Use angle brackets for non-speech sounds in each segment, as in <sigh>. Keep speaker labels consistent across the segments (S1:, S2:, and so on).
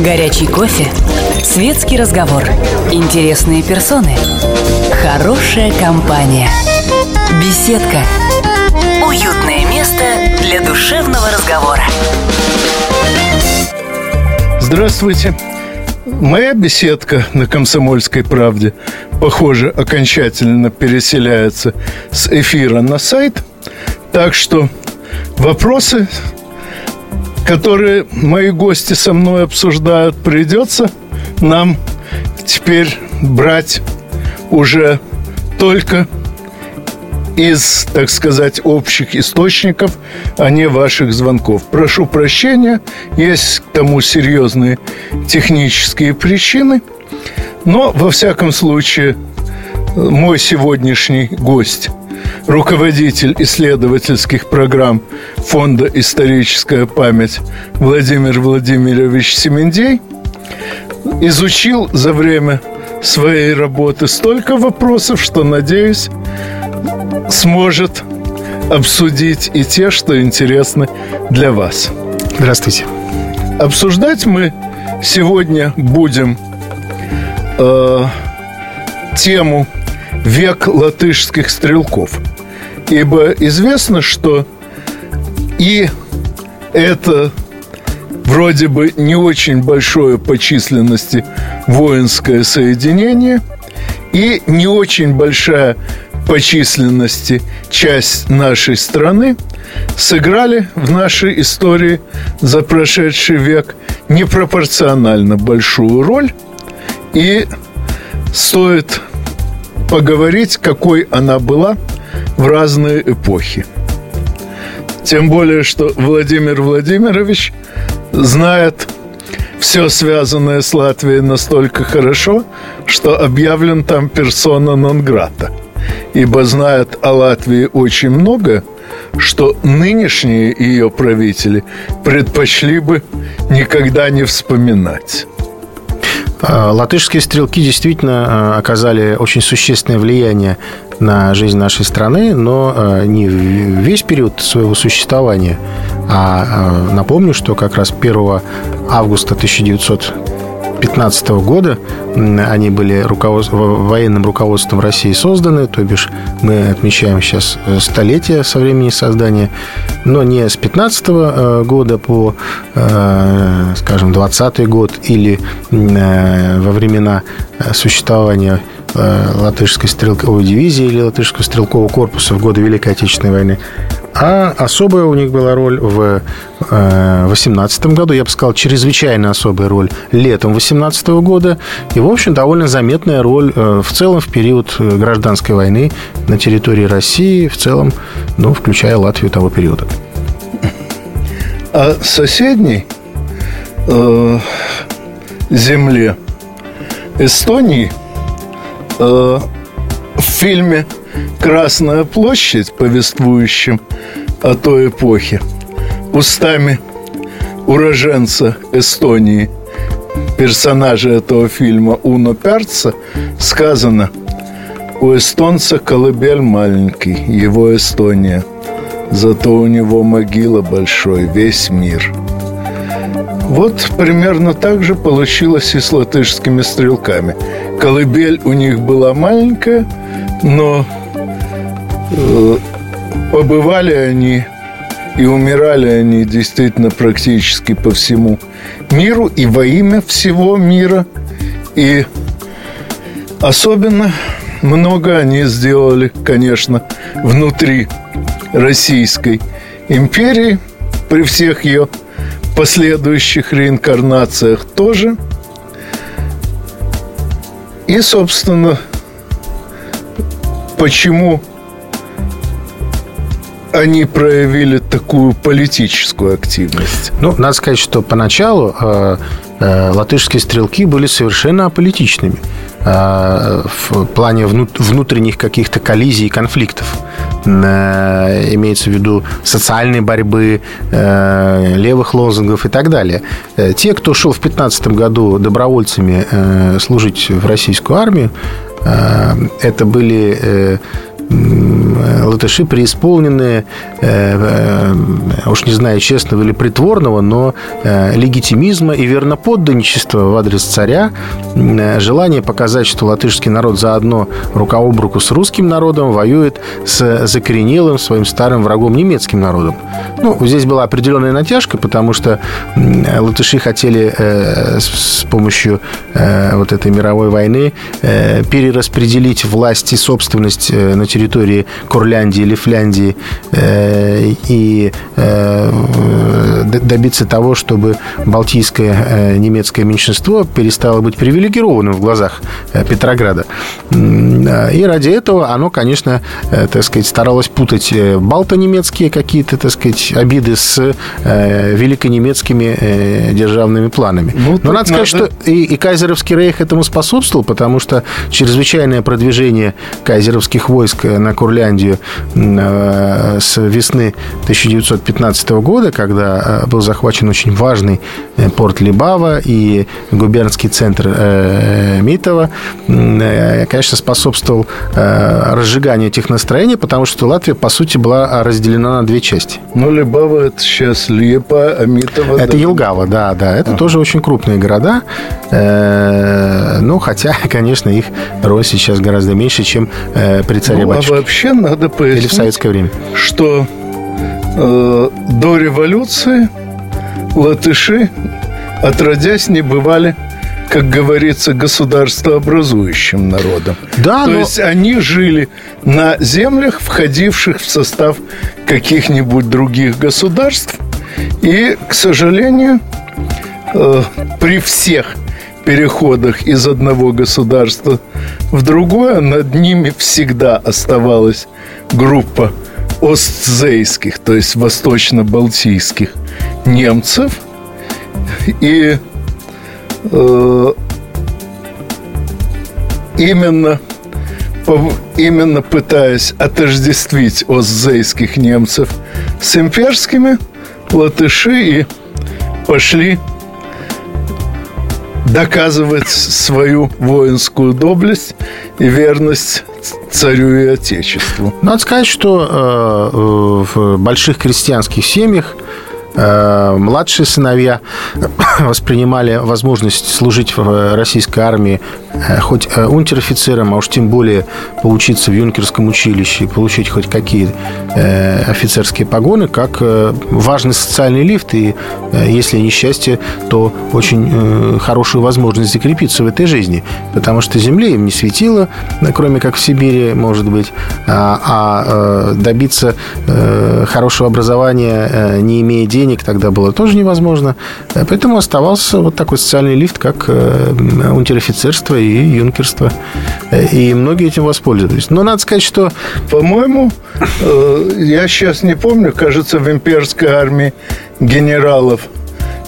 S1: Горячий кофе. Светский разговор. Интересные персоны. Хорошая компания. Беседка. Уютное место для душевного разговора.
S2: Здравствуйте. Моя беседка на «Комсомольской правде», похоже, окончательно переселяется с эфира на сайт. Так что вопросы которые мои гости со мной обсуждают, придется нам теперь брать уже только из, так сказать, общих источников, а не ваших звонков. Прошу прощения, есть к тому серьезные технические причины, но, во всяком случае, мой сегодняшний гость руководитель исследовательских программ Фонда «Историческая память» Владимир Владимирович Семендей изучил за время своей работы столько вопросов, что, надеюсь, сможет обсудить и те, что интересны для вас.
S3: Здравствуйте.
S2: Обсуждать мы сегодня будем э, тему «Век латышских стрелков». Ибо известно, что и это вроде бы не очень большое по численности воинское соединение и не очень большая по численности часть нашей страны сыграли в нашей истории за прошедший век непропорционально большую роль. И стоит поговорить, какой она была – в разные эпохи. Тем более, что Владимир Владимирович знает все связанное с Латвией настолько хорошо, что объявлен там персона нон-грата. Ибо знает о Латвии очень много, что нынешние ее правители предпочли бы никогда не вспоминать.
S3: А, латышские стрелки действительно а, оказали очень существенное влияние на жизнь нашей страны, но а, не весь период своего существования. А напомню, что как раз 1 августа 1900 2015 года они были руковод... военным руководством России созданы, то бишь мы отмечаем сейчас э, столетие со времени создания, но не с 15 э, года по, э, скажем, 20 год или во времена существования латышской стрелковой дивизии или латышского стрелкового корпуса в годы Великой Отечественной войны, а особая у них была роль в 2018 э, году, я бы сказал, чрезвычайно особая роль летом 2018 года. И, в общем, довольно заметная роль э, в целом в период э, гражданской войны на территории России, в целом, ну, включая Латвию того периода.
S2: А соседней э, земле Эстонии э, в фильме Красная площадь, повествующим о той эпохе, устами уроженца Эстонии, персонажа этого фильма Уно Перца, сказано «У эстонца колыбель маленький, его Эстония, зато у него могила большой, весь мир». Вот примерно так же получилось и с латышскими стрелками. Колыбель у них была маленькая, но побывали они и умирали они действительно практически по всему миру и во имя всего мира. И особенно много они сделали, конечно, внутри Российской империи, при всех ее последующих реинкарнациях тоже. И, собственно, почему они проявили такую политическую активность?
S3: Ну, надо сказать, что поначалу э, э, латышские стрелки были совершенно аполитичными э, в плане внутренних каких-то коллизий и конфликтов. Э, имеется в виду социальной борьбы, э, левых лозунгов и так далее. Э, те, кто шел в 15 году добровольцами э, служить в российскую армию, э, это были... Э, латыши преисполненные, уж не знаю, честного или притворного, но легитимизма и верноподданничества в адрес царя, желание показать, что латышский народ заодно рука об руку с русским народом воюет с закоренелым своим старым врагом немецким народом. Ну, здесь была определенная натяжка, потому что латыши хотели с помощью вот этой мировой войны перераспределить власть и собственность на территории Курляндии или Фляндии и добиться того, чтобы балтийское немецкое меньшинство перестало быть привилегированным в глазах Петрограда. И ради этого оно, конечно, так сказать, старалось путать балто-немецкие какие-то, так сказать, обиды с великонемецкими державными планами. Ну, Но надо сказать, надо... что и, и Кайзеровский рейх этому способствовал, потому что чрезвычайное продвижение кайзеровских войск на Курляндию с весны 1915 года, когда был захвачен очень важный порт Либава и губернский центр Митова, конечно, способствовал разжиганию этих настроений, потому что Латвия, по сути, была разделена на две части.
S2: Ну, Либава – это сейчас Лепа, а Митова…
S3: Это да. Елгава, да, да. Это ага. тоже очень крупные города. Ну, хотя, <laughs> конечно, их роль сейчас гораздо меньше, чем при царе ну,
S2: а вообще надо пояснить,
S3: Или в советское время.
S2: что э, до революции латыши, отродясь, не бывали как говорится, государствообразующим народом. Да, То но... есть они жили на землях, входивших в состав каких-нибудь других государств. И, к сожалению, э, при всех переходах из одного государства в другое над ними всегда оставалась группа остзейских, то есть восточно-балтийских немцев. И э, именно, именно пытаясь отождествить остзейских немцев с имперскими, латыши и пошли доказывать свою воинскую доблесть и верность царю и отечеству.
S3: Надо сказать, что э, в больших крестьянских семьях Э, младшие сыновья воспринимали возможность служить в российской армии э, хоть э, унтер-офицером, а уж тем более поучиться в юнкерском училище и получить хоть какие офицерские погоны, как важный социальный лифт. И если несчастье, то очень хорошую возможность закрепиться в этой жизни. Потому что земле им не светило, кроме как в Сибири, может быть. А, а добиться хорошего образования, не имея денег, тогда было тоже невозможно. Э, поэтому оставался вот такой социальный лифт, как э, унтер-офицерство и юнкерство. Э, и многие этим воспользовались. Но надо сказать, что...
S2: По-моему, я сейчас не помню, кажется, в имперской армии генералов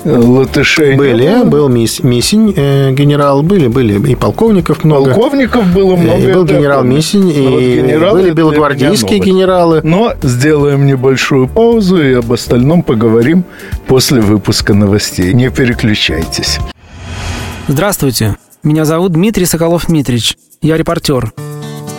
S2: латышей
S3: были, не было. был Мисень, э, генерал, были, были и полковников много.
S2: Полковников было много.
S3: И был генерал Мисень, и вот генерал были белогвардейские генералы.
S2: Но сделаем небольшую паузу и об остальном поговорим после выпуска новостей. Не переключайтесь.
S4: Здравствуйте, меня зовут Дмитрий Соколов-Митрич. Я репортер.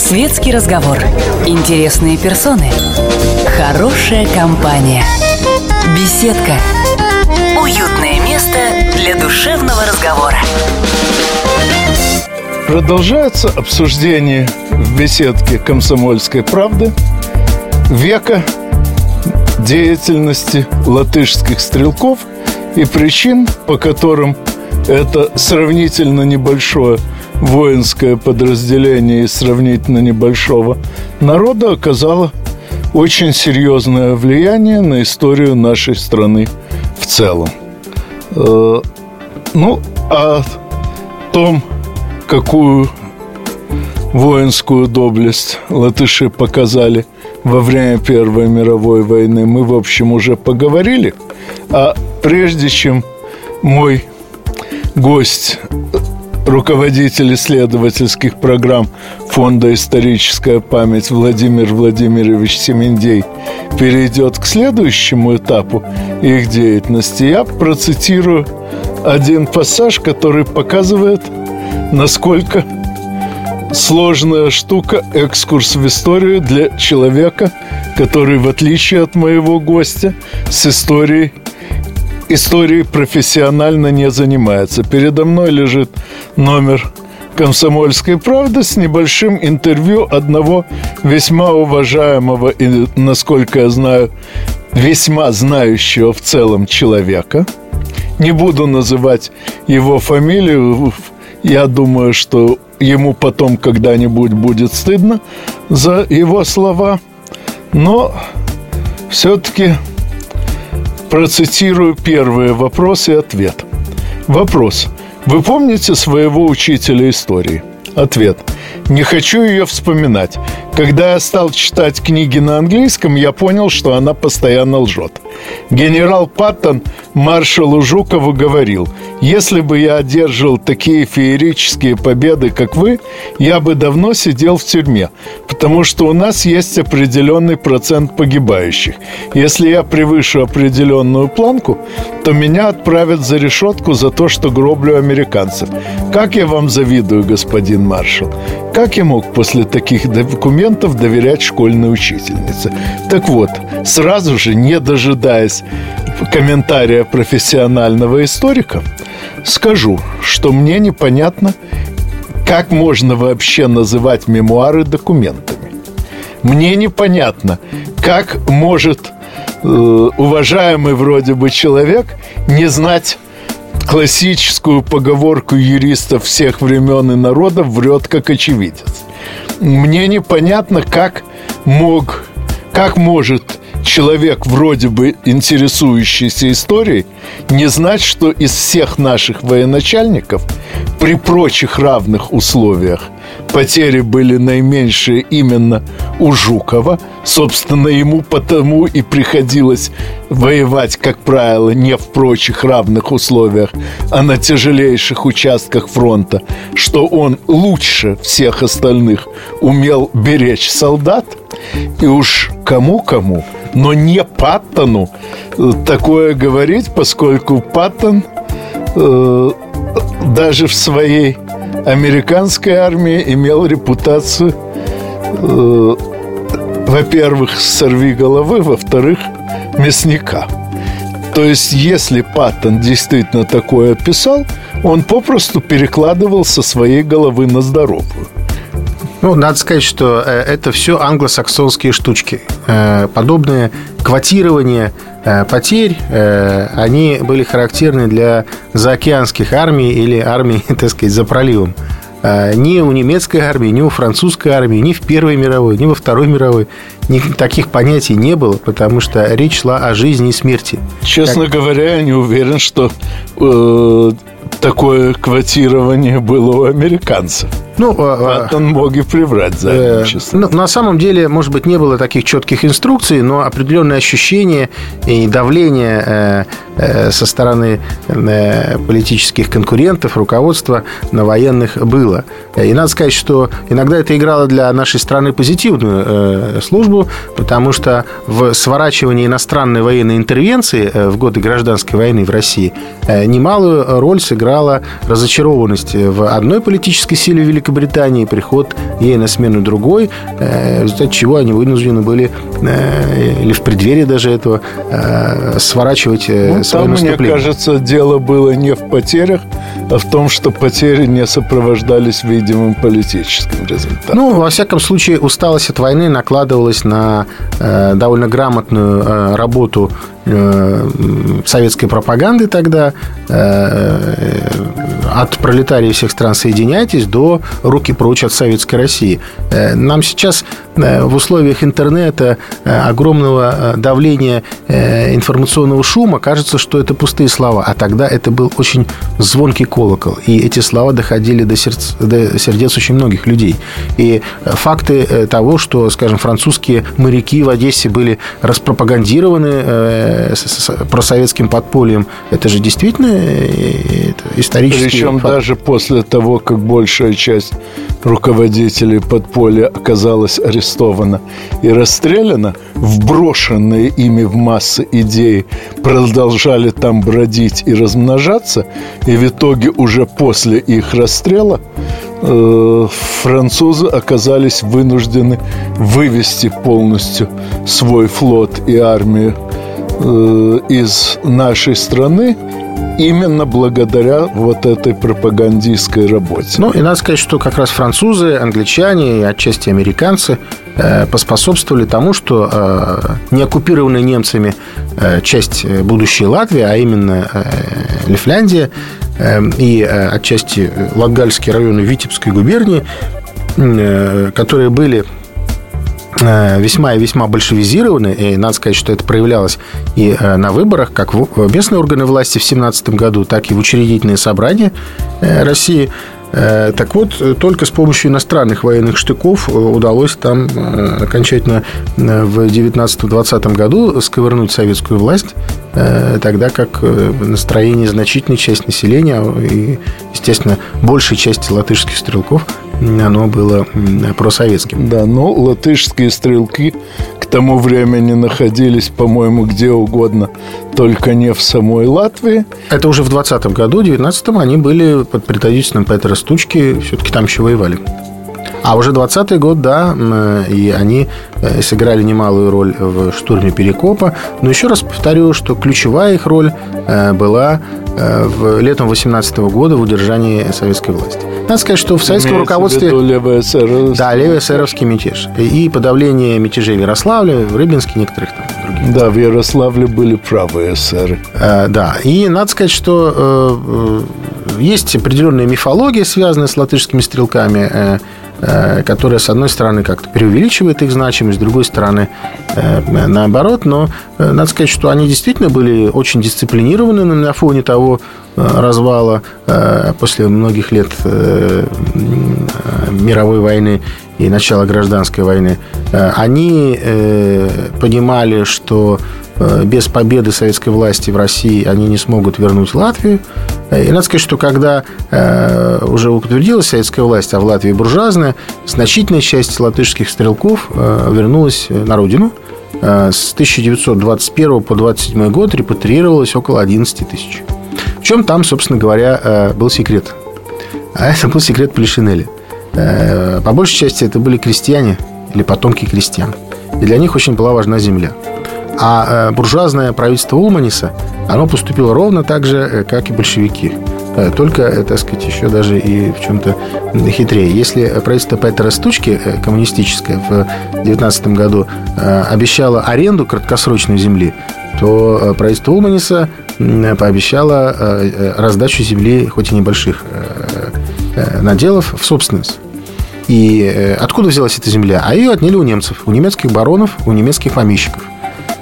S1: Светский разговор. Интересные персоны. Хорошая компания. Беседка. Уютное место для душевного разговора.
S2: Продолжается обсуждение в беседке «Комсомольской правды» века деятельности латышских стрелков и причин, по которым это сравнительно небольшое воинское подразделение из сравнительно небольшого народа оказало очень серьезное влияние на историю нашей страны в целом. Э, ну, о том, какую воинскую доблесть латыши показали во время Первой мировой войны, мы, в общем, уже поговорили. А прежде чем мой гость, руководитель исследовательских программ Фонда «Историческая память» Владимир Владимирович Семендей перейдет к следующему этапу их деятельности, я процитирую один пассаж, который показывает, насколько сложная штука экскурс в историю для человека, который, в отличие от моего гостя, с историей историей профессионально не занимается. Передо мной лежит номер «Комсомольской правды» с небольшим интервью одного весьма уважаемого и, насколько я знаю, весьма знающего в целом человека. Не буду называть его фамилию. Я думаю, что ему потом когда-нибудь будет стыдно за его слова. Но все-таки Процитирую первые вопрос и ответ. Вопрос. Вы помните своего учителя истории? Ответ. Не хочу ее вспоминать. Когда я стал читать книги на английском, я понял, что она постоянно лжет. Генерал Паттон маршалу Жукову говорил, если бы я одерживал такие феерические победы, как вы, я бы давно сидел в тюрьме, потому что у нас есть определенный процент погибающих. Если я превышу определенную планку, то меня отправят за решетку за то, что гроблю американцев. Как я вам завидую, господин маршал. Как я мог после таких документов доверять школьной учительнице? Так вот, сразу же, не дожидаясь комментария профессионального историка, скажу, что мне непонятно, как можно вообще называть мемуары документами. Мне непонятно, как может э, уважаемый вроде бы человек не знать классическую поговорку юристов всех времен и народов врет как очевидец. Мне непонятно, как мог, как может человек, вроде бы интересующийся историей, не знать, что из всех наших военачальников при прочих равных условиях потери были наименьшие именно у Жукова. Собственно, ему потому и приходилось воевать, как правило, не в прочих равных условиях, а на тяжелейших участках фронта, что он лучше всех остальных умел беречь солдат. И уж кому-кому, но не Паттону такое говорить, поскольку Паттон э, даже в своей американской армии имел репутацию, э, во-первых, сорви головы, во-вторых, мясника. То есть, если Паттон действительно такое описал, он попросту перекладывал со своей головы на здоровую.
S3: Ну, надо сказать, что э, это все англосаксонские штучки. Э, подобные квотирования э, потерь, они были характерны для заокеанских армий или армий, <laughs> так сказать, за проливом. Ни у немецкой армии, ни у французской армии, ни в Первой мировой, ни во Второй мировой таких понятий не было, потому что речь шла о жизни и смерти.
S2: Честно как... говоря, я не уверен, что э, такое квотирование было у американцев. Ну, а, а, он мог и приврать задним
S3: э, ну, На самом деле, может быть, не было таких четких инструкций, но определенное ощущение и давление э, э, со стороны э, политических конкурентов, руководства на военных было. И надо сказать, что иногда это играло для нашей страны позитивную службу, потому что в сворачивании иностранной военной интервенции в годы гражданской войны в России немалую роль сыграла разочарованность в одной политической силе Великобритании Великобритании, приход ей на смену другой, э, в результате чего они вынуждены были, э, или в преддверии даже этого, э, сворачивать ну, свое
S2: там,
S3: наступление.
S2: мне кажется, дело было не в потерях, а в том, что потери не сопровождались видимым политическим результатом.
S3: Ну, во всяком случае, усталость от войны накладывалась на довольно грамотную работу э, советской пропаганды тогда э, от пролетариев всех стран соединяйтесь до руки прочь от советской России. Э, нам сейчас э, в условиях интернета, э, огромного давления информационного шума кажется, что это пустые слова, а тогда это был очень звонкий колокол, и эти слова доходили до, сердц, до сердец очень многих людей. И факты того, что, скажем, французские моряки в Одессе были распропагандированы просоветским подпольем, это же действительно исторически
S2: Причем факт. даже после того, как большая часть руководителей подполья оказалась арестована и расстреляна, вброшенные ими в массы идеи продолжали там бродить и размножаться, и в итоге уже после их расстрела э, французы оказались вынуждены вывести полностью свой флот и армию э, из нашей страны именно благодаря вот этой пропагандистской работе.
S3: Ну, и надо сказать, что как раз французы, англичане и отчасти американцы э, поспособствовали тому, что э, не оккупированная немцами э, часть будущей Латвии, а именно Лифляндия и отчасти Латгальские районы Витебской губернии, которые были Э, весьма и весьма большевизированы, и надо сказать, что это проявлялось и э, на выборах, как в местные органы власти в 17 году, так и в учредительные собрания э, России. Так вот, только с помощью иностранных военных штыков удалось там окончательно в 19-20 году сковырнуть советскую власть, тогда как настроение значительной части населения и, естественно, большей части латышских стрелков оно было просоветским.
S2: Да, но латышские стрелки к тому времени находились, по-моему, где угодно, только не в самой Латвии.
S3: Это уже в 20-м году, в 19-м они были под предводительством Петра Стучки, все-таки там еще воевали. А уже 20-й год, да, и они э, сыграли немалую роль в штурме Перекопа. Но еще раз повторю, что ключевая их роль э, была э, в летом 18 года в удержании советской власти. Надо сказать, что в советском Имеется руководстве... В
S2: левый эсеровский.
S3: Да, левый эсеровский мятеж. И подавление мятежей в Ярославле, в Рыбинске, некоторых там других.
S2: Да, в Ярославле были правые эсеры.
S3: да, и надо сказать, что есть определенная мифология, связанная с латышскими стрелками. Э, которая, с одной стороны, как-то преувеличивает их значимость, с другой стороны, э, наоборот. Но э, надо сказать, что они действительно были очень дисциплинированы на фоне того развала после многих лет мировой войны и начала гражданской войны. Они понимали, что без победы советской власти в России они не смогут вернуть Латвию. Э, и надо сказать, что когда э, уже утвердилась советская власть, а в Латвии буржуазная, значительная часть латышских стрелков вернулась на родину. С 1921 по 27 год репатриировалось около 11 тысяч. В чем там, собственно говоря, был секрет? А это был секрет Полишинеля. По большей части это были крестьяне или потомки крестьян. И для них очень была важна земля. А э, буржуазное правительство Улманиса, оно поступило ровно так же, э, как и большевики. Э, только, так сказать, еще даже и в чем-то хитрее. Если правительство Петера Стучки, коммунистическое, в 19 году обещало аренду краткосрочной земли, то правительство Улманиса пообещало раздачу земли, хоть и небольших наделов, в собственность. И откуда взялась эта земля? А ее отняли у немцев, у немецких баронов, у немецких помещиков –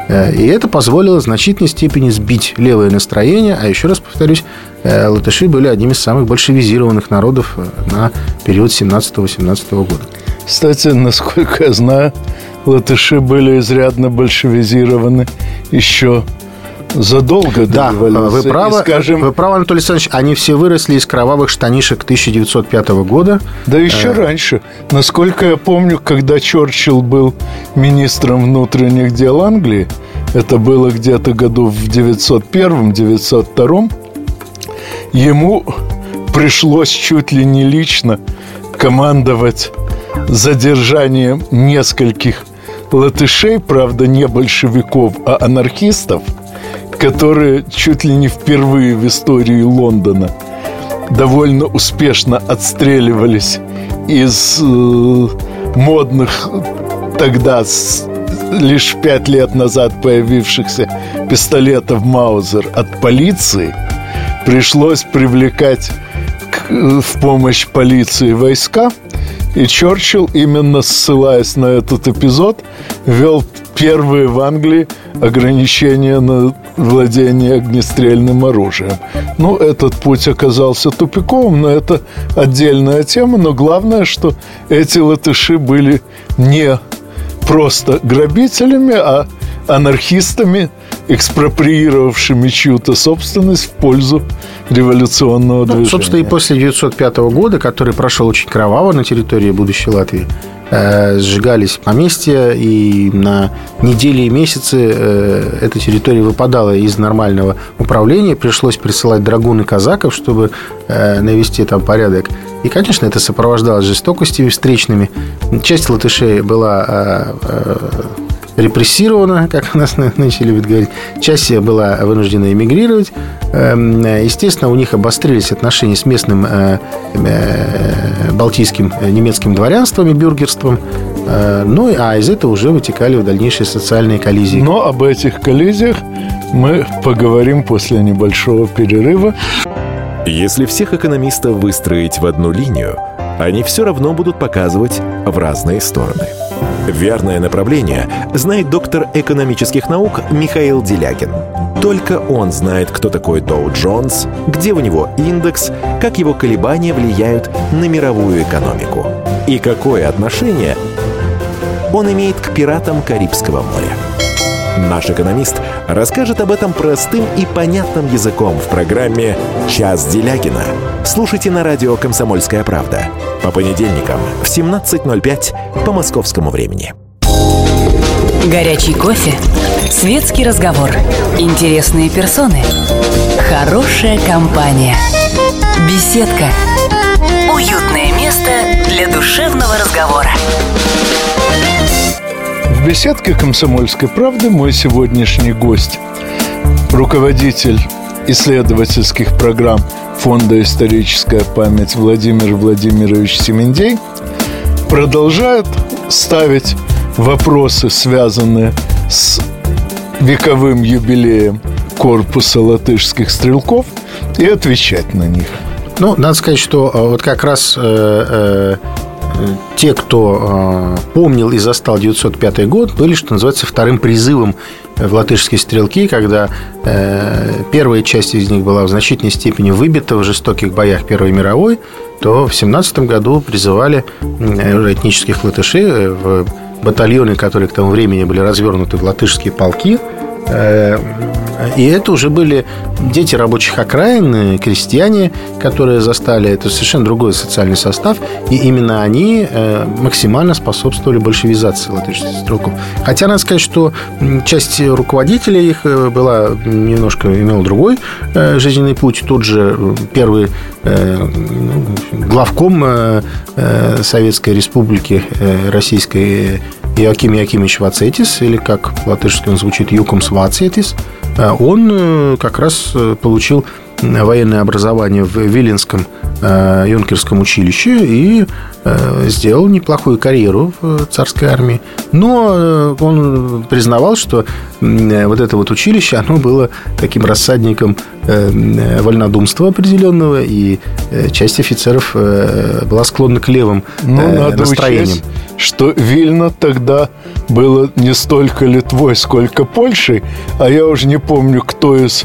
S3: и это позволило в значительной степени сбить левое настроение. А еще раз повторюсь, э, латыши были одним из самых большевизированных народов э, на период 17-18 года.
S2: Кстати, насколько я знаю, латыши были изрядно большевизированы еще задолго
S3: да, вы правы, скажем... вы правы, Анатолий Александрович, они все выросли из кровавых штанишек 1905 года.
S2: Да еще э... раньше. Насколько я помню, когда Черчилл был министром внутренних дел Англии, это было где-то году в 901-902, ему пришлось чуть ли не лично командовать задержанием нескольких латышей, правда, не большевиков, а анархистов – которые чуть ли не впервые в истории Лондона довольно успешно отстреливались из э, модных тогда с, лишь пять лет назад появившихся пистолетов Маузер от полиции, пришлось привлекать в помощь полиции войска. И Черчилл, именно ссылаясь на этот эпизод, вел первые в Англии ограничения на владение огнестрельным оружием. Ну, этот путь оказался тупиковым, но это отдельная тема. Но главное, что эти латыши были не просто грабителями, а анархистами, экспроприировавшими чью-то собственность в пользу революционного ну, движения.
S3: Собственно, и после 1905 года, который прошел очень кроваво на территории будущей Латвии, сжигались поместья, и на недели и месяцы э, эта территория выпадала из нормального управления. Пришлось присылать драгун и казаков, чтобы э, навести там порядок. И, конечно, это сопровождалось жестокостями встречными. Часть латышей была репрессирована, как у нас нынче любят говорить. Часть была вынуждена эмигрировать. Эм, естественно, у них обострились отношения с местным э, э, балтийским э, немецким дворянством и бюргерством. Ну, а из этого уже вытекали в дальнейшие социальные коллизии.
S2: Но об этих коллизиях мы поговорим после небольшого перерыва.
S5: Если всех экономистов выстроить в одну линию, они все равно будут показывать в разные стороны – Верное направление знает доктор экономических наук Михаил Делягин. Только он знает, кто такой Доу Джонс, где у него индекс, как его колебания влияют на мировую экономику и какое отношение он имеет к пиратам Карибского моря. Наш экономист расскажет об этом простым и понятным языком в программе «Час Делягина». Слушайте на радио «Комсомольская правда» по понедельникам в 17.05 по московскому времени.
S1: Горячий кофе, светский разговор, интересные персоны, хорошая компания, беседка, уютное место для душевного разговора.
S2: Беседке «Комсомольской правды» мой сегодняшний гость – руководитель исследовательских программ Фонда «Историческая память» Владимир Владимирович Семендей продолжает ставить вопросы, связанные с вековым юбилеем корпуса латышских стрелков и отвечать на них.
S3: Ну, надо сказать, что э, вот как раз э, э, те, кто э, помнил и застал 905 год, были, что называется, вторым призывом в латышские стрелки, когда э, первая часть из них была в значительной степени выбита в жестоких боях Первой мировой, то в 17 году призывали этнических латышей э, в батальоны, которые к тому времени были развернуты в латышские полки, э, и это уже были дети рабочих окраин, крестьяне, которые застали. Это совершенно другой социальный состав. И именно они э, максимально способствовали большевизации латышских стрелков. Хотя надо сказать, что часть руководителей их э, была немножко имела другой э, жизненный путь. Тут же первый главком Советской Республики Российской Иоаким Якимович Вацетис, или как латышски он звучит, Юкумс Вацетис – а он э, как раз э, получил военное образование в Виленском э, юнкерском училище и сделал неплохую карьеру в царской армии. Но он признавал, что вот это вот училище, оно было таким рассадником вольнодумства определенного, и часть офицеров была склонна к левым
S2: Но ну, надо настроениям. Учесть, что Вильна тогда было не столько Литвой, сколько Польшей, а я уже не помню, кто из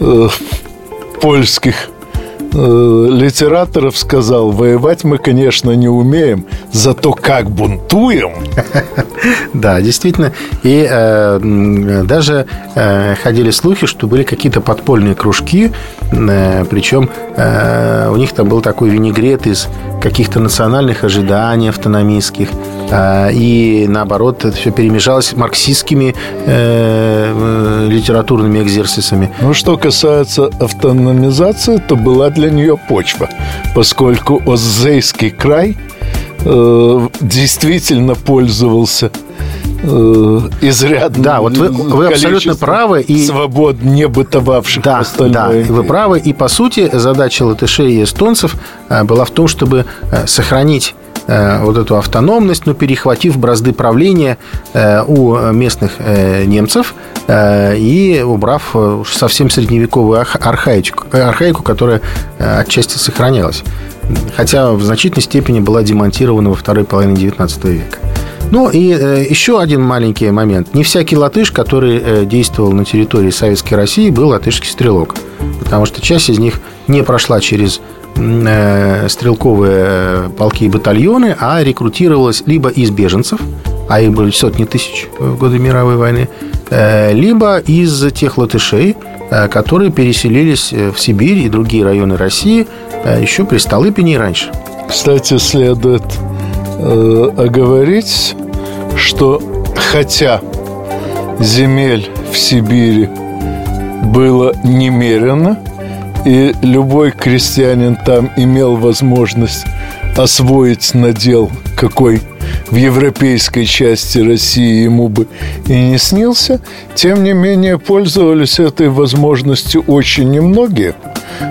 S2: э, польских э, литераторов сказал, воевать мы, конечно, не умеем, зато как бунтуем. <laughs>
S3: Да, действительно. И э, даже э, ходили слухи, что были какие-то подпольные кружки, э, причем э, у них там был такой винегрет из каких-то национальных ожиданий автономистских. Э, и наоборот, это все перемежалось марксистскими э, литературными экзерсисами.
S2: Ну, что касается автономизации, то была для нее почва, поскольку Оззейский край э, действительно пользовался э, изрядно.
S3: Да, вот вы, вы абсолютно правы.
S2: И... Свобод не бытовавших
S3: да, Да, вы правы. И, по сути, задача латышей и эстонцев э, была в том, чтобы сохранить вот эту автономность, но перехватив бразды правления у местных немцев и убрав совсем средневековую архаику, архаику которая отчасти сохранялась. Хотя в значительной степени была демонтирована во второй половине XIX века. Ну и э, еще один маленький момент. Не всякий латыш, который э, действовал на территории Советской России, был латышский стрелок. Потому что часть из них не прошла через э, стрелковые полки и батальоны, а рекрутировалась либо из беженцев, а их были сотни тысяч в годы мировой войны, либо из тех латышей, которые переселились в Сибирь и другие районы России еще при Столыпине и раньше.
S2: Кстати, следует э, оговорить, что хотя земель в Сибири было немерено, и любой крестьянин там имел возможность освоить надел, какой в европейской части России ему бы и не снился, тем не менее пользовались этой возможностью очень немногие,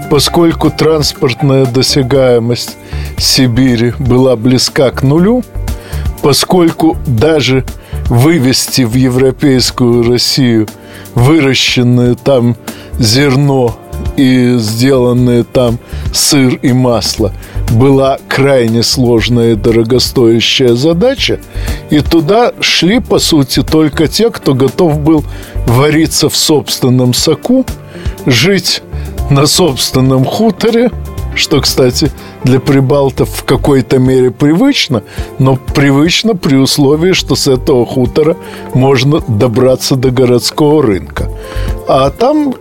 S2: поскольку транспортная досягаемость Сибири была близка к нулю, поскольку даже вывести в европейскую Россию выращенное там зерно и сделанные там сыр и масло была крайне сложная и дорогостоящая задача, и туда шли, по сути, только те, кто готов был вариться в собственном соку, жить на собственном хуторе – что, кстати, для прибалтов в какой-то мере привычно, но привычно при условии, что с этого хутора можно добраться до городского рынка. А там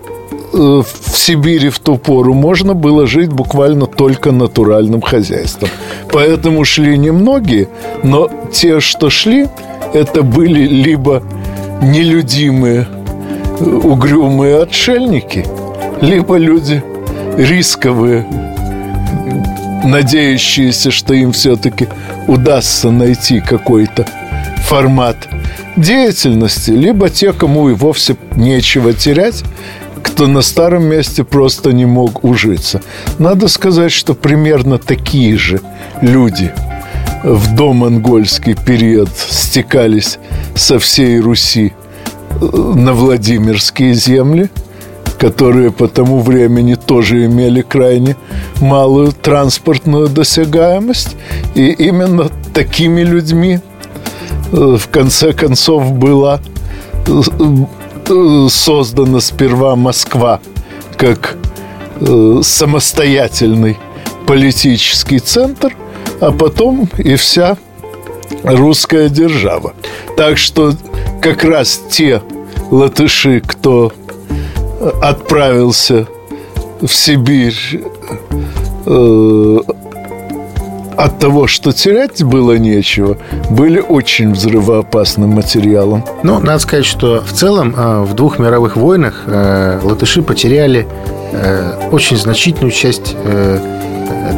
S2: в Сибири в ту пору можно было жить буквально только натуральным хозяйством. Поэтому шли немногие, но те, что шли, это были либо нелюдимые, э, угрюмые отшельники, либо люди рисковые, надеющиеся, что им все-таки удастся найти какой-то формат деятельности, либо те, кому и вовсе нечего терять, кто на старом месте просто не мог ужиться. Надо сказать, что примерно такие же люди в домонгольский период стекались со всей Руси э, на Владимирские земли – которые по тому времени тоже имели крайне малую транспортную досягаемость. И именно такими людьми э, в конце концов была э, создана сперва Москва как э, самостоятельный политический центр, а потом и вся русская держава. Так что как раз те латыши, кто отправился в Сибирь э, от того, что терять было нечего, были очень взрывоопасным материалом.
S3: Ну, надо сказать, что в целом э, в двух мировых войнах э, латыши потеряли э, очень значительную часть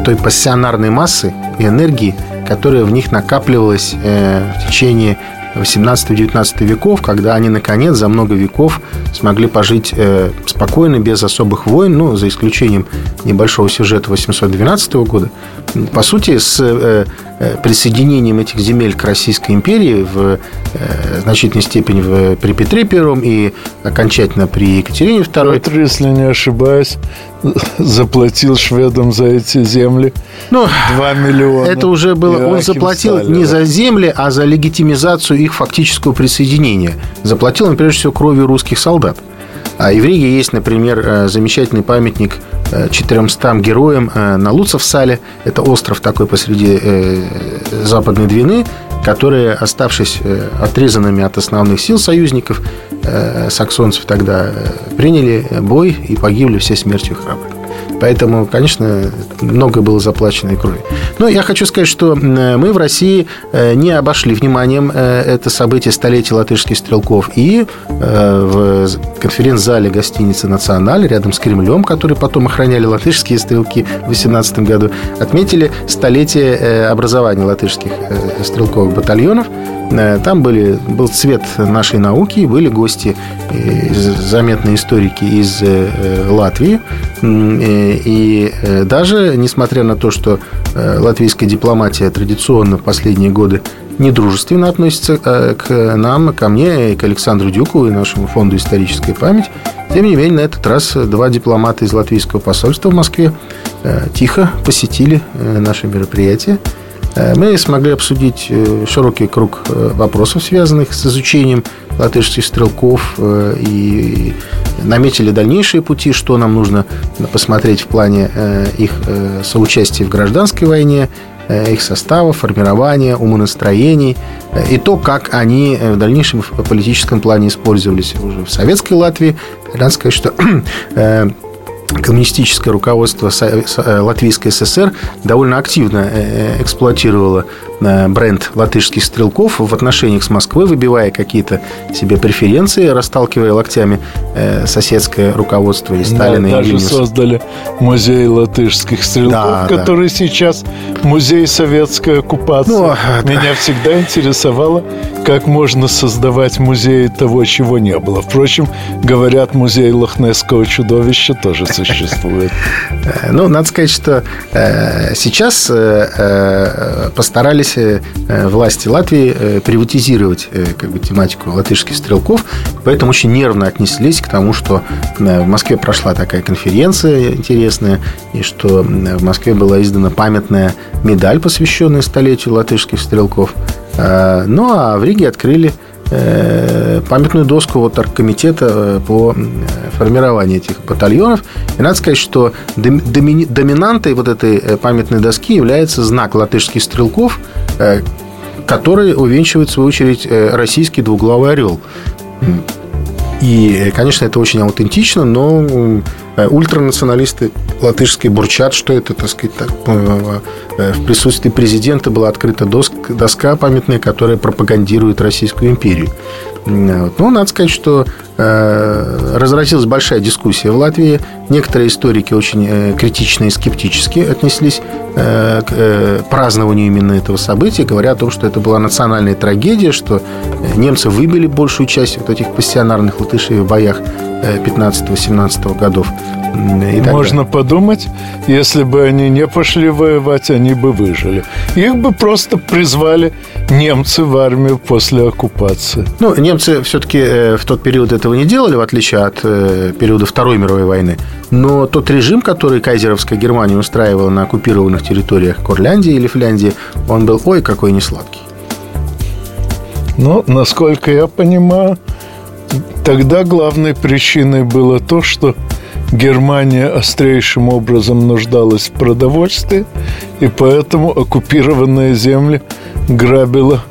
S3: той пассионарной массы и энергии, которая в них накапливалась в течение 18-19 веков, когда они, наконец, за много веков смогли пожить э, спокойно, без особых войн, ну, за исключением небольшого сюжета 812 года. По сути, с э, присоединением этих земель к Российской империи в э, значительной степени в, при Петре Первом и окончательно при Екатерине II.
S2: Петр, если не ошибаюсь, заплатил шведам за эти земли
S3: ну, 2 миллиона. Это уже было... Он заплатил Сталина. не за земли, а за легитимизацию их фактического присоединения. Заплатил он, прежде всего, кровью русских солдат. А в Риге есть, например, э, замечательный памятник 400 э, героям э, на Луцевсале. Это остров такой посреди Западной Двины, которые, оставшись отрезанными от основных сил союзников, саксонцев тогда, приняли бой и погибли все смертью храбрых. Поэтому, конечно, много было заплачено и крови. Но я хочу сказать, что мы в России э, не обошли вниманием э, это событие столетия латышских стрелков. И э, в конференц-зале гостиницы «Националь» рядом с Кремлем, который потом охраняли латышские стрелки в 18 году, отметили столетие образования латышских стрелковых батальонов. Там были, был цвет нашей науки, были гости заметные историки из Латвии. И даже несмотря на то, что латвийская дипломатия традиционно в последние годы недружественно относится к нам, ко мне, и к Александру Дюку и нашему фонду «Историческая память», тем не менее, на этот раз два дипломата из латвийского посольства в Москве тихо посетили наше мероприятие. Э, мы смогли обсудить э, широкий круг э, вопросов, связанных с изучением латышских стрелков, и наметили дальнейшие пути, что нам нужно посмотреть в плане их соучастия в гражданской войне, их состава, формирования, умонастроений и то, как они в дальнейшем в политическом плане использовались уже в советской Латвии. Надо сказать, что <clears throat> коммунистическое руководство Латвийской ССР довольно активно э, э, эксплуатировало бренд латышских стрелков в отношениях с Москвой, выбивая какие-то себе преференции, расталкивая локтями соседское руководство и Сталина,
S2: да,
S3: и
S2: даже создали музей латышских стрелков, да, который да. сейчас музей советской оккупации. Ну, Меня да. всегда интересовало, как можно создавать музей того, чего не было. Впрочем, говорят, музей Лохнесского чудовища тоже существует.
S3: Ну, надо сказать, что э, сейчас э, э, постарались власти Латвии приватизировать как бы, тематику латышских стрелков, поэтому очень нервно отнеслись к тому, что в Москве прошла такая конференция интересная, и что в Москве была издана памятная медаль, посвященная столетию латышских стрелков. Ну, а в Риге открыли Э, памятную доску вот оргкомитета э, по формированию этих батальонов. И надо сказать, что доминантой вот этой э, памятной доски является знак латышских стрелков, который увенчивает, в свою очередь, российский двуглавый орел. И, конечно, это очень аутентично, но ультранационалисты латышские бурчат, что это, так сказать, так, Э, в присутствии президента была открыта доска, доска памятная, которая пропагандирует Российскую империю. Ну, надо сказать, что э, разразилась большая дискуссия в Латвии. Некоторые историки очень э, критично и скептически отнеслись э, к э, празднованию именно этого события, говоря о том, что это была национальная трагедия, что э, немцы выбили большую часть вот этих пассионарных латышей в боях 15-17 э, годов.
S2: Можно далее. подумать, если бы они не пошли воевать, они бы выжили. Их бы просто призвали немцы в армию после оккупации.
S3: Ну, немцы все-таки э, в тот период этого не делали, в отличие от э, периода Второй мировой войны. Но тот режим, который кайзеровская Германия устраивала на оккупированных территориях Курляндии или Финляндии, он был ой какой несладкий.
S2: Ну, насколько я понимаю, тогда главной причиной было то, что Германия острейшим образом нуждалась в продовольствии, и поэтому оккупированные земли грабила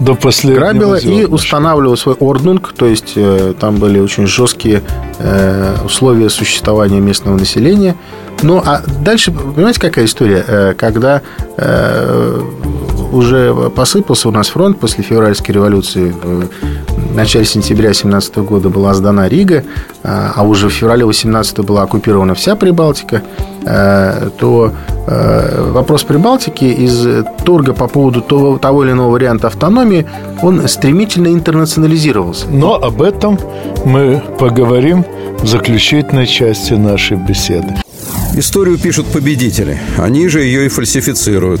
S2: до последнего
S3: Грабила и устанавливала свой орднунг, то есть э, там были очень жесткие э, условия существования местного населения. Ну, а дальше, понимаете, какая история? Э, когда э, уже посыпался у нас фронт после февральской революции, в начале сентября 17 года была сдана Рига, а, а уже в феврале 18 была оккупирована вся Прибалтика, э, то э, вопрос Прибалтики из торга по поводу того, того или иного варианта автономии, он стремительно интернационализировался.
S2: Но об этом мы поговорим в заключительной части нашей беседы.
S6: Историю пишут победители. Они же ее и фальсифицируют.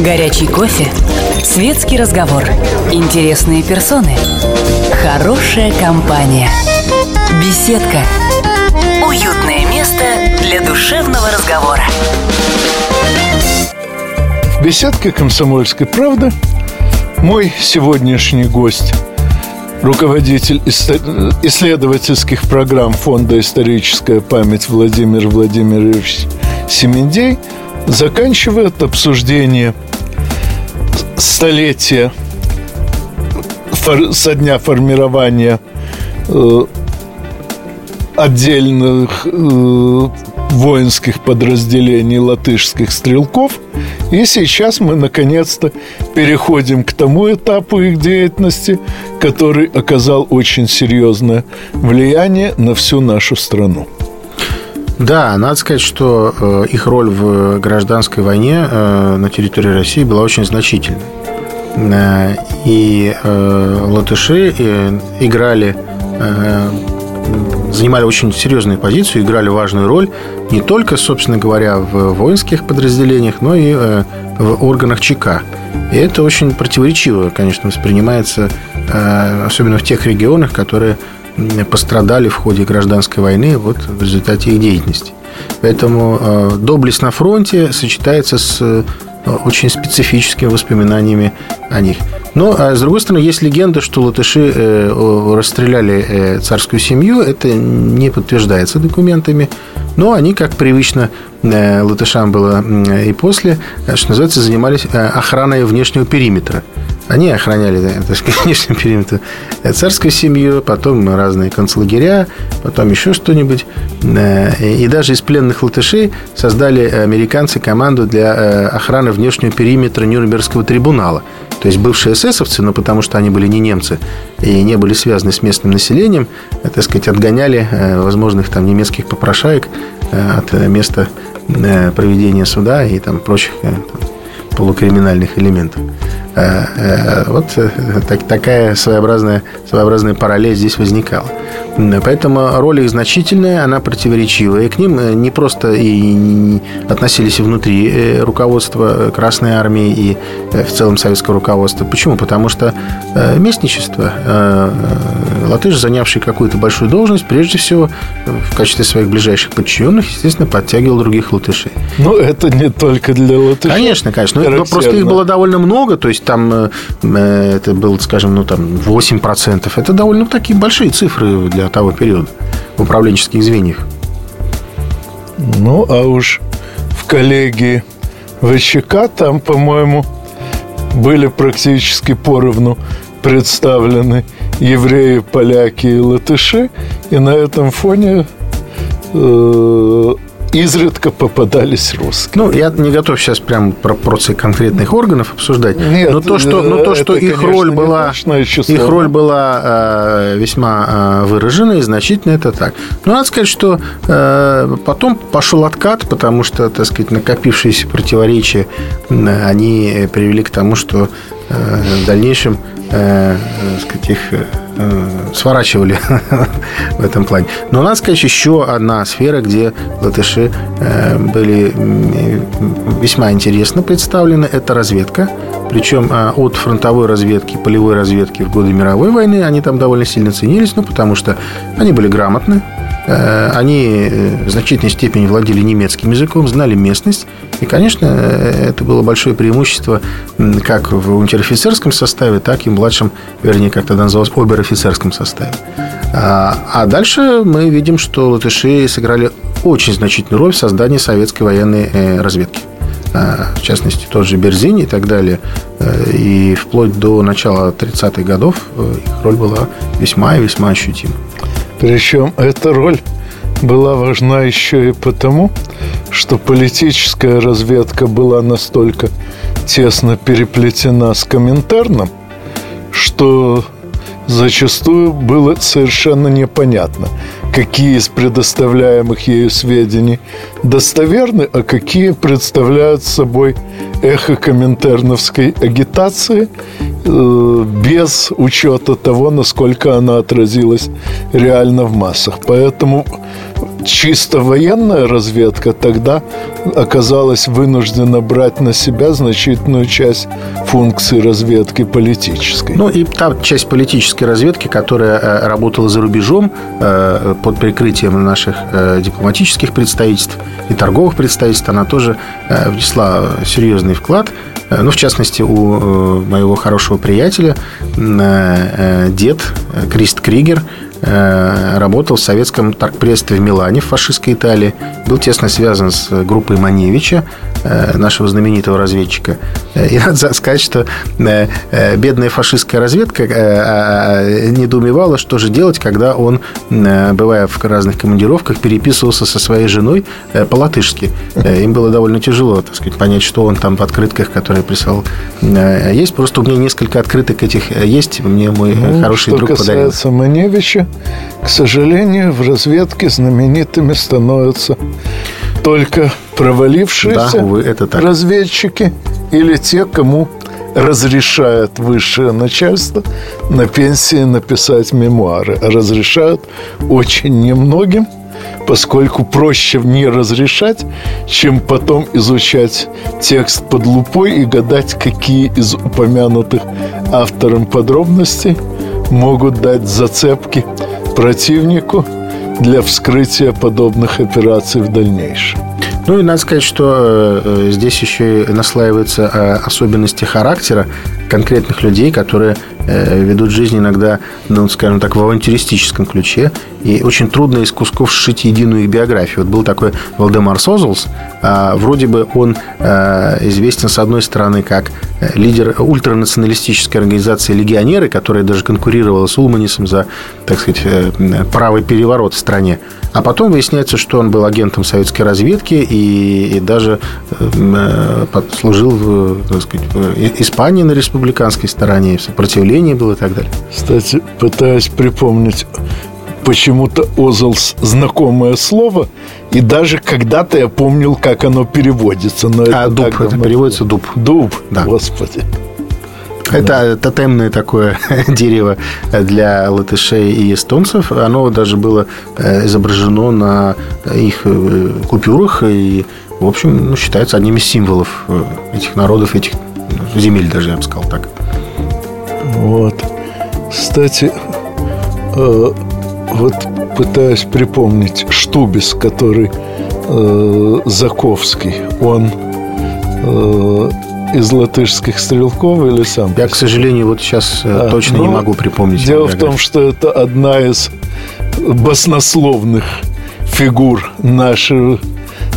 S1: Горячий кофе, светский разговор, интересные персоны, хорошая компания, беседка, уютное место для душевного разговора.
S2: В беседке «Комсомольской правды» мой сегодняшний гость – руководитель исследовательских программ Фонда «Историческая память» Владимир Владимирович Семендей – заканчивает обсуждение столетия со дня формирования э, отдельных э, воинских подразделений латышских стрелков. И сейчас мы наконец-то переходим к тому этапу их деятельности, который оказал очень серьезное влияние на всю нашу страну.
S3: Да, надо сказать, что э, их роль в гражданской войне э, на территории России была очень значительной. Э, и латыши играли занимали очень серьезную позицию, играли важную роль не только, собственно говоря, в воинских подразделениях, но и в органах ЧК. И это очень противоречиво, конечно, воспринимается, особенно в тех регионах, которые пострадали в ходе гражданской войны вот в результате их деятельности. Поэтому э, доблесть на фронте сочетается с э, очень специфическими воспоминаниями о них. Но, а с другой стороны, есть легенда, что латыши э, расстреляли царскую семью. Это не подтверждается документами. Но они, как привычно латышам было и после, что называется, занимались охраной внешнего периметра. Они охраняли, так сказать, внешний периметр царскую семью, потом разные концлагеря, потом еще что-нибудь. Э, и даже из пленных латышей создали американцы команду для э, охраны внешнего периметра Нюрнбергского трибунала. То есть бывшие эсэсовцы, но потому что они были не немцы и не были связаны с местным населением, э, так сказать, отгоняли возможных там немецких попрошаек от места проведения суда и там прочих там, полукриминальных элементов. Э, э, вот э, так, такая своеобразная, своеобразная параллель здесь возникала. Поэтому роль их значительная, она противоречивая. И к ним не просто и относились и внутри руководства Красной Армии и в целом советского руководства. Почему? Потому что местничество, латыш, занявший какую-то большую должность, прежде всего в качестве своих ближайших подчиненных, естественно, подтягивал других латышей.
S2: Ну, это не только для латышей.
S3: Конечно, конечно. Но просто их было довольно много, то есть есть там э, э, это было, скажем, ну там 8%. Это довольно такие большие цифры для того периода в управленческих звеньях.
S2: Ну, а уж в коллегии ВЧК там, по-моему, были практически поровну представлены евреи, поляки и латыши. И на этом фоне э, изредка попадались русские.
S3: Ну, я не готов сейчас прям пропорции конкретных органов обсуждать. Нет, но то, что, но то, что это, их, конечно, роль была, их роль была э, весьма э, выражена и значительно, это так. Но надо сказать, что э, потом пошел откат, потому что, так сказать, накопившиеся противоречия, э, они привели к тому, что э, в дальнейшем э, сказать, их э, сворачивали <laughs> в этом плане. Но надо сказать, еще одна сфера, где латыши э, были весьма интересно представлены, это разведка. Причем э, от фронтовой разведки, полевой разведки в годы мировой войны они там довольно сильно ценились, ну, потому что они были грамотны, Э, они э, в значительной степени владели немецким языком, знали местность. И, конечно, э, это было большое преимущество как в унтер-офицерском составе, так и в младшем, вернее, как тогда называлось, обер-офицерском составе. А, а дальше мы видим, что латыши сыграли очень значительную роль в создании советской военной разведки в частности, тот же Берзин и так далее. И вплоть до начала 30-х годов их роль была весьма и весьма ощутима.
S2: Причем эта роль была важна еще и потому, что политическая разведка была настолько тесно переплетена с Коминтерном, что зачастую было совершенно непонятно, какие из предоставляемых ею сведений достоверны, а какие представляют собой эхо коминтерновской агитации э, без учета того, насколько она отразилась реально в массах. Поэтому чисто военная разведка тогда оказалась вынуждена брать на себя значительную часть функций разведки политической.
S3: Ну и та часть политической разведки, которая э, работала за рубежом э, под прикрытием наших э, дипломатических представительств и торговых представительств, она тоже внесла серьезный вклад Ну, в частности, у моего хорошего приятеля дед Крист Кригер работал в советском торгпредстве в Милане, в фашистской Италии. Был тесно связан с группой Маневича, нашего знаменитого разведчика. И <laughs> надо сказать, что бедная фашистская разведка недоумевала, что же делать, когда он, бывая в разных командировках, переписывался со своей женой по-латышски. Им было довольно тяжело, так сказать, понять, что он там в открытках, которые прислал, есть. Просто у меня несколько открыток этих есть. Мне мой ну, хороший друг
S2: подарил. Что касается Маневича, к сожалению, в разведке знаменитыми становятся только провалившиеся да, увы, это так. разведчики или те, кому разрешает высшее начальство на пенсии написать мемуары. А разрешают очень немногим, поскольку проще не разрешать, чем потом изучать текст под лупой и гадать, какие из упомянутых автором подробностей могут дать зацепки противнику для вскрытия подобных операций в дальнейшем.
S3: Ну и надо сказать, что э, здесь еще и наслаиваются э, особенности характера конкретных людей, которые ведут жизнь иногда, ну, скажем так, в авантюристическом ключе. И очень трудно из кусков сшить единую их биографию. Вот был такой Валдемар Созулс. А, вроде бы он известен, с одной стороны, как лидер ультранационалистической организации «Легионеры», которая даже конкурировала с Улманисом за, так сказать, правый переворот в стране. А потом выясняется, что он был агентом советской разведки и, и даже э, служил в, так сказать, Испании на республиканской стороне, в сопротивлении был и так далее.
S2: Кстати, пытаюсь припомнить, почему-то Озелс знакомое слово, и даже когда-то я помнил, как оно переводится.
S3: Но а это дуб, это переводится дуб.
S2: Дуб, да. господи.
S3: Это тотемное такое <laughs> дерево для латышей и эстонцев. Оно даже было э, изображено на их э, купюрах и, в общем, ну, считается одним из символов э, этих народов, этих земель даже, я бы сказал так.
S2: Вот. Кстати, вот пытаюсь припомнить Штубис, который Заковский, он из латышских стрелков или сам?
S3: Я, к сожалению, вот сейчас а, точно ну, не могу припомнить.
S2: Дело в том, что это одна из баснословных фигур нашего,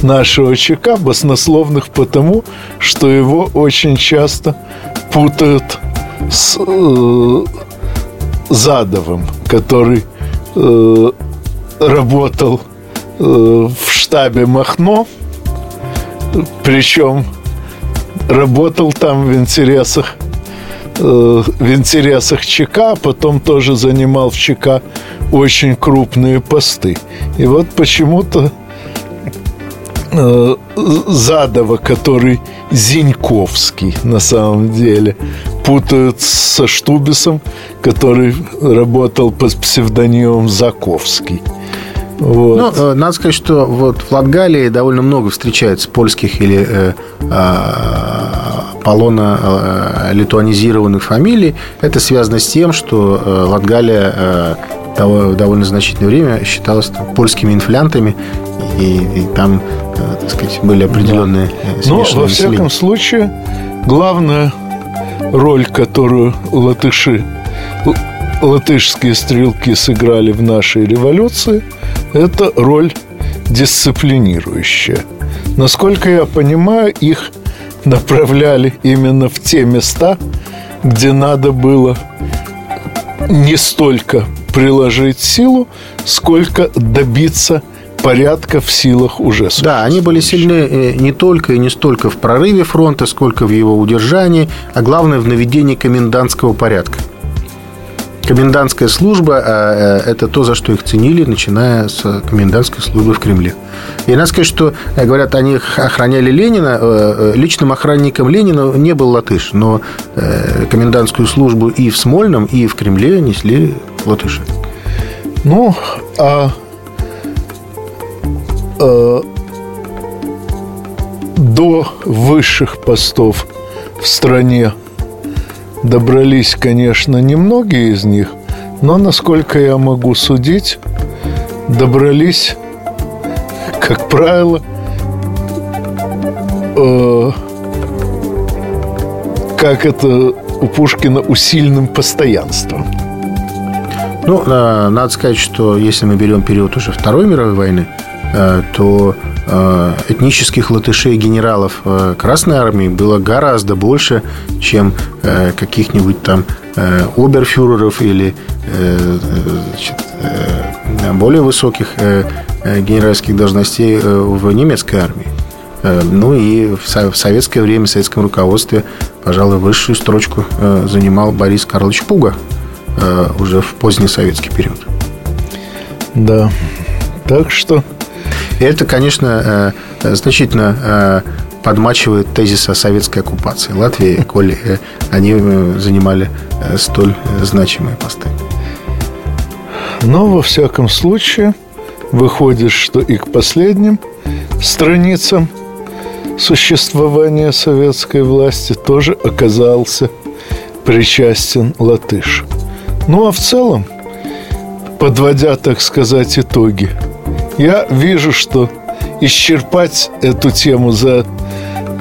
S2: нашего ЧК, баснословных потому, что его очень часто путают с э, Задовым, который э, работал э, в штабе Махно, причем работал там в интересах э, в интересах ЧК, а потом тоже занимал в ЧК очень крупные посты. И вот почему-то э, Задова, который Зиньковский на самом деле, путают со Штубисом, который работал под псевдонимом Заковский.
S3: Вот. Ну, э, надо сказать, что вот в Латгалии довольно много встречается польских или э, э, полоно-литуанизированных э, фамилий. Это связано с тем, что э, Латгалия э, довольно значительное время считалась там, польскими инфлянтами, и, и там, э, так сказать, были определенные
S2: да. Но, во всяком случае, главная роль, которую латыши латышские стрелки сыграли в нашей революции, это роль дисциплинирующая. Насколько я понимаю, их направляли именно в те места, где надо было не столько приложить силу, сколько добиться порядка в силах уже
S3: Да, они были сильны э, не только и не столько в прорыве фронта, сколько в его удержании, а главное в наведении комендантского порядка. Комендантская служба а, – это то, за что их ценили, начиная с комендантской службы в Кремле. И надо сказать, что, э, говорят, они охраняли Ленина. Э, э, личным охранником Ленина не был латыш, но комендантскую службу и в Смольном, и в Кремле несли латыши.
S2: Ну, а, а до высших постов в стране Добрались, конечно, немногие из них, но, насколько я могу судить, добрались, как правило, э, как это у Пушкина, усиленным постоянством.
S3: Ну, э, надо сказать, что если мы берем период уже Второй мировой войны, э, то э, этнических латышей генералов Красной Армии было гораздо больше, чем каких-нибудь там оберфюреров или значит, более высоких генеральских должностей в немецкой армии. Ну и в советское время, в советском руководстве, пожалуй, высшую строчку занимал Борис Карлович Пуга, Э, уже в поздний советский период.
S2: Да. Так что...
S3: Это, конечно, э, значительно э, подмачивает тезис о советской оккупации Латвии, <laughs> коли они занимали столь значимые посты.
S2: Но, во всяком случае, выходит, что и к последним страницам существования советской власти тоже оказался причастен латыш. Ну а в целом, подводя, так сказать, итоги, я вижу, что исчерпать эту тему за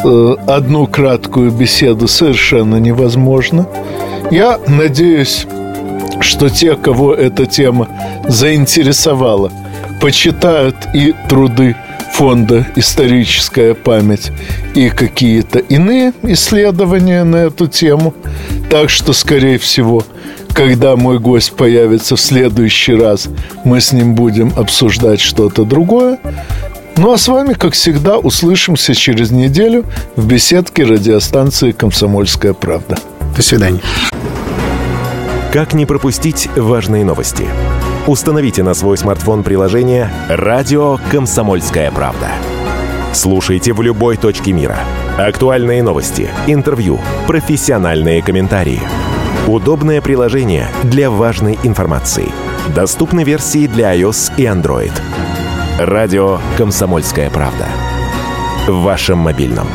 S2: э, одну краткую беседу совершенно невозможно. Я надеюсь, что те, кого эта тема заинтересовала, почитают и труды фонда «Историческая память» и какие-то иные исследования на эту тему. Так что, скорее всего, когда мой гость появится в следующий раз, мы с ним будем обсуждать что-то другое. Ну а с вами, как всегда, услышимся через неделю в беседке радиостанции «Комсомольская правда».
S3: До свидания.
S5: Как не пропустить важные новости? Установите на свой смартфон приложение «Радио Комсомольская правда». Слушайте в любой точке мира. Актуальные новости, интервью, профессиональные комментарии – Удобное приложение для важной информации. Доступны версии для iOS и Android. Радио «Комсомольская правда». В вашем мобильном.